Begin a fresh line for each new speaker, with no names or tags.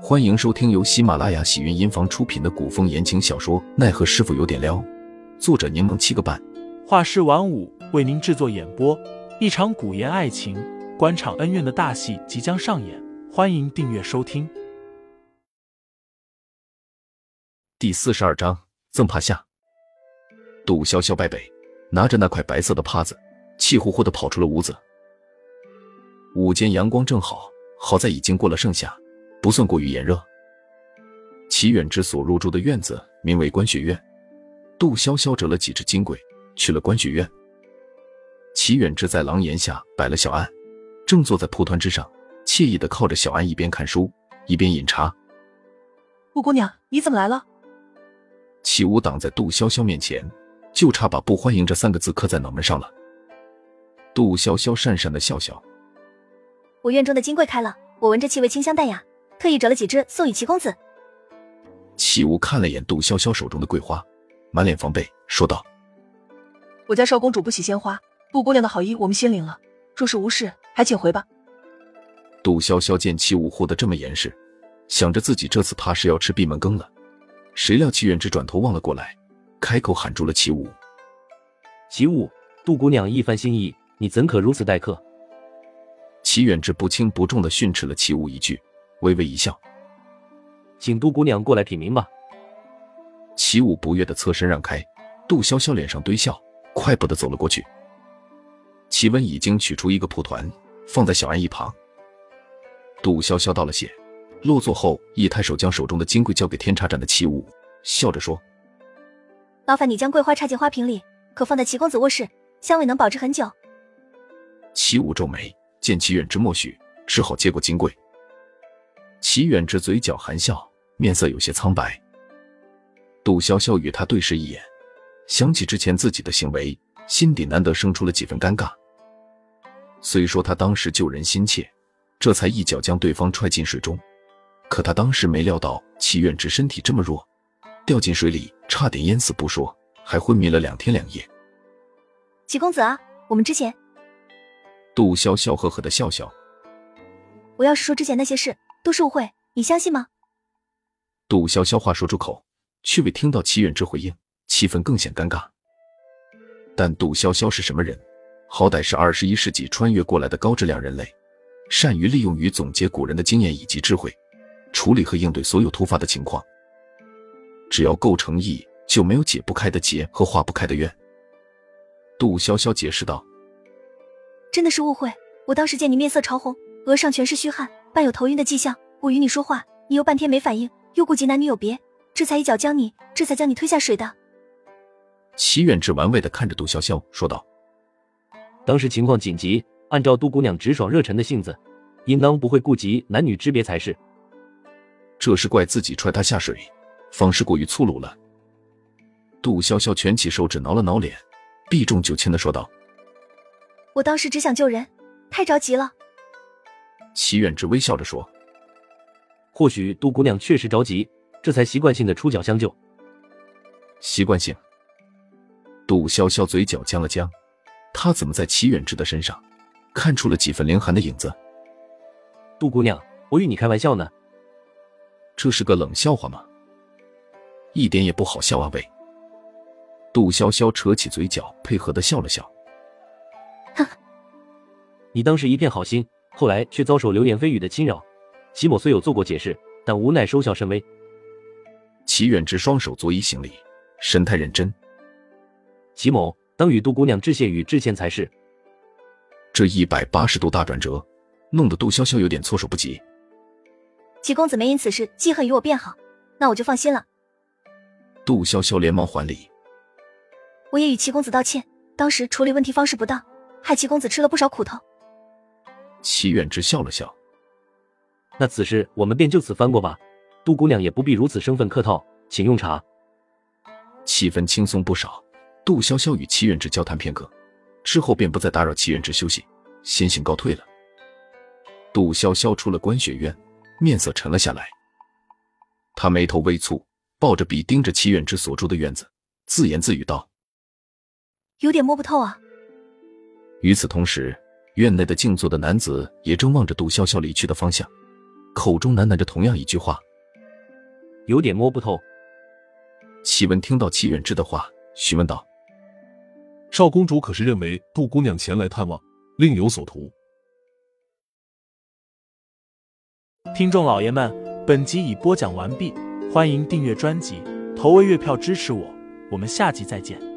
欢迎收听由喜马拉雅喜云音房出品的古风言情小说《奈何师傅有点撩》，作者柠檬七个半，
画师晚舞为您制作演播。一场古言爱情、官场恩怨的大戏即将上演，欢迎订阅收听。
第四十二章赠帕下。杜潇潇败北，拿着那块白色的帕子，气呼呼的跑出了屋子。午间阳光正好，好在已经过了盛夏。不算过于炎热。齐远之所入住的院子名为观雪院，杜潇潇折了几只金龟去了观雪院。齐远之在廊檐下摆了小案，正坐在蒲团之上，惬意的靠着小案，一边看书一边饮茶。
顾姑娘，你怎么来了？
齐武挡在杜潇潇面前，就差把“不欢迎”这三个字刻在脑门上了。杜潇潇讪讪的笑笑：“
我院中的金桂开了，我闻着气味清香淡雅。”特意折了几枝送与齐公子。
齐无看了眼杜潇潇手中的桂花，满脸防备，说道：“
我家少公主不喜鲜花，杜姑娘的好意我们心领了。若是无事，还请回吧。”
杜潇潇见齐无护得这么严实，想着自己这次怕是要吃闭门羹了。谁料齐远之转头望了过来，开口喊住了齐武：“
齐武，杜姑娘一番心意，你怎可如此待客？”
齐远之不轻不重的训斥了齐武一句。微微一笑，
请杜姑娘过来品茗吧。
齐武不悦的侧身让开，杜潇潇脸上堆笑，快步的走了过去。齐文已经取出一个蒲团，放在小安一旁。杜潇潇道了谢，落座后一抬手将手中的金桂交给天茶盏的齐武，笑着说：“
劳烦你将桂花插进花瓶里，可放在齐公子卧室，香味能保持很久。”
齐武皱眉，见齐远之默许，只好接过金桂。齐远之嘴角含笑，面色有些苍白。杜潇潇与他对视一眼，想起之前自己的行为，心底难得生出了几分尴尬。虽说他当时救人心切，这才一脚将对方踹进水中，可他当时没料到齐远之身体这么弱，掉进水里差点淹死不说，还昏迷了两天两夜。
齐公子啊，我们之前……
杜潇笑呵呵的笑笑。
我要是说之前那些事。都是误会，你相信吗？
杜潇潇话说出口，却未听到齐远之回应，气氛更显尴尬。但杜潇潇是什么人？好歹是二十一世纪穿越过来的高质量人类，善于利用与总结古人的经验以及智慧，处理和应对所有突发的情况。只要够诚意，就没有解不开的结和化不开的怨。杜潇潇解释道：“
真的是误会，我当时见你面色潮红，额上全是虚汗。”伴有头晕的迹象，我与你说话，你又半天没反应，又顾及男女有别，这才一脚将你，这才将你推下水的。
齐远志玩味的看着杜潇潇说道：“
当时情况紧急，按照杜姑娘直爽热忱的性子，应当不会顾及男女之别才是。
这是怪自己踹她下水，方式过于粗鲁了。”杜潇潇蜷起手指挠了挠脸，避重就轻的说道：“
我当时只想救人，太着急了。”
齐远之微笑着说：“
或许杜姑娘确实着急，这才习惯性的出脚相救。
习惯性。”杜潇潇嘴角僵了僵，他怎么在齐远之的身上看出了几分凌寒的影子？
杜姑娘，我与你开玩笑呢。
这是个冷笑话吗？一点也不好笑啊！喂。杜潇潇扯起嘴角，配合的笑了笑。
哼，
你当时一片好心。后来却遭受流言蜚语的侵扰，齐某虽有做过解释，但无奈收效甚微。
齐远之双手作揖行礼，神态认真。
齐某当与杜姑娘致谢与致歉才是。
这一百八十度大转折，弄得杜潇潇有点措手不及。
齐公子没因此事记恨于我便好，那我就放心了。
杜潇潇连忙还礼。
我也与齐公子道歉，当时处理问题方式不当，害齐公子吃了不少苦头。
齐远之笑了笑，
那此事我们便就此翻过吧。杜姑娘也不必如此生分客套，请用茶。
气氛轻松不少。杜潇潇与齐远之交谈片刻，之后便不再打扰齐远之休息，先行告退了。杜潇潇出了观雪院，面色沉了下来。他眉头微蹙，抱着笔盯着齐远之所住的院子，自言自语道：“
有点摸不透啊。”
与此同时。院内的静坐的男子也正望着杜潇潇离去的方向，口中喃喃着同样一句话。
有点摸不透。
启文听到齐远之的话，询问道：“
少公主可是认为杜姑娘前来探望，另有所图？”
听众老爷们，本集已播讲完毕，欢迎订阅专辑，投喂月票支持我，我们下集再见。